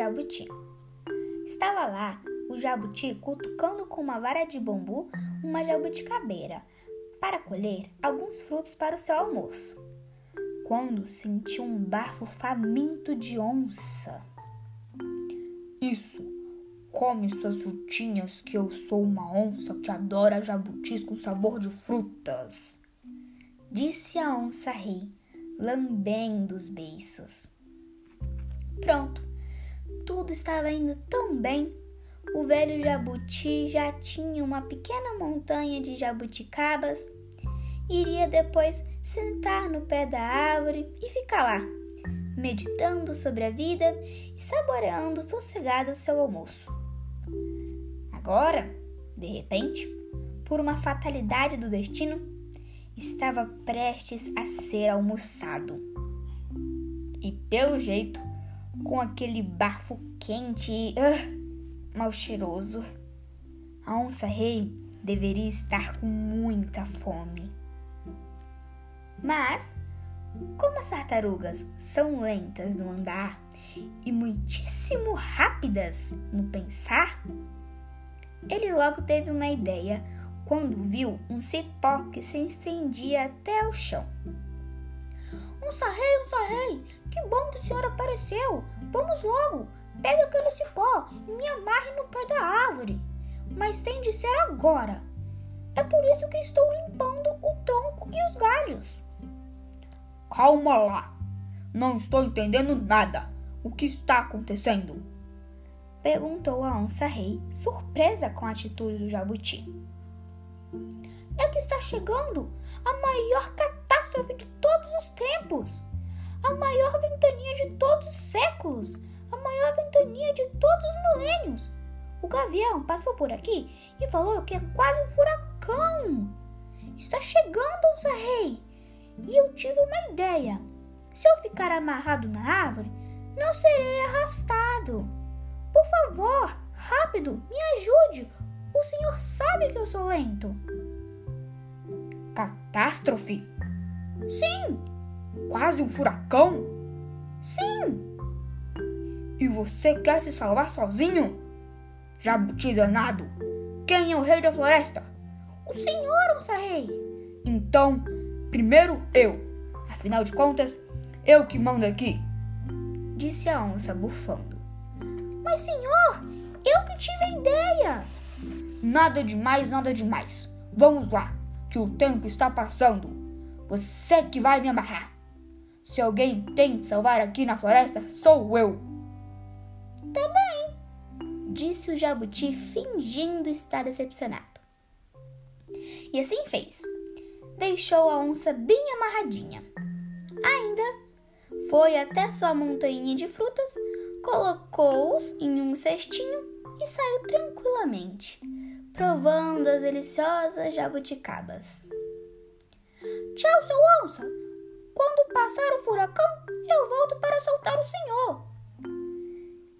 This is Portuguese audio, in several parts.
jabuti. Estava lá o jabuti cutucando com uma vara de bambu uma jabuticabeira para colher alguns frutos para o seu almoço. Quando sentiu um bafo faminto de onça. Isso, come suas frutinhas que eu sou uma onça que adora jabutis com sabor de frutas. Disse a onça rei, lambendo os beiços. Pronto, tudo estava indo tão bem. O velho jabuti já tinha uma pequena montanha de jabuticabas. Iria depois sentar no pé da árvore e ficar lá, meditando sobre a vida e saboreando sossegado seu almoço. Agora, de repente, por uma fatalidade do destino, estava prestes a ser almoçado. E pelo jeito, com aquele bafo quente uh, mal cheiroso. A onça-rei deveria estar com muita fome. Mas, como as tartarugas são lentas no andar e muitíssimo rápidas no pensar, ele logo teve uma ideia quando viu um cipó que se estendia até o chão. Um sarrei, um sarrei! Que bom que o senhor apareceu! Vamos logo! Pegue aquele cipó e me amarre no pé da árvore. Mas tem de ser agora. É por isso que estou limpando o tronco e os galhos. Calma lá! Não estou entendendo nada. O que está acontecendo? Perguntou a onça-rei, surpresa com a atitude do jabuti. É que está chegando a maior catástrofe de todos os tempos, a maior ventania de todos os séculos, a maior ventania de todos os milênios. O gavião passou por aqui e falou que é quase um furacão. Está chegando, onça rei. E eu tive uma ideia. Se eu ficar amarrado na árvore, não serei arrastado. Por favor, rápido, me ajude. O senhor sabe que eu sou lento. Catástrofe? Sim. Quase um furacão? Sim. E você quer se salvar sozinho? Jabuti danado! Quem é o rei da floresta? O senhor, onça rei. Então, primeiro eu. Afinal de contas, eu que mando aqui. Disse a onça bufando. Mas, senhor, eu que tive a ideia. Nada demais, nada demais. Vamos lá, que o tempo está passando. Você que vai me amarrar. Se alguém tem de salvar aqui na floresta, sou eu. Tá bem, disse o jabuti, fingindo estar decepcionado. E assim fez. Deixou a onça bem amarradinha. Ainda foi até sua montanha de frutas, colocou-os em um cestinho e saiu tranquilamente, provando as deliciosas jabuticabas. Tchau, seu onça! Quando passar o furacão, eu volto para soltar o senhor.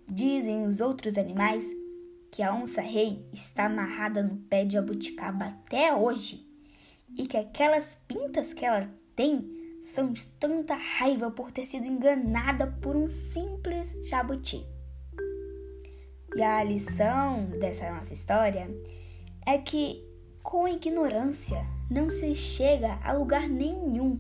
Dizem os outros animais que a onça-rei está amarrada no pé de jabuticaba até hoje e que aquelas pintas que ela tem são de tanta raiva por ter sido enganada por um simples jabuti. E a lição dessa nossa história é que com ignorância não se chega a lugar nenhum.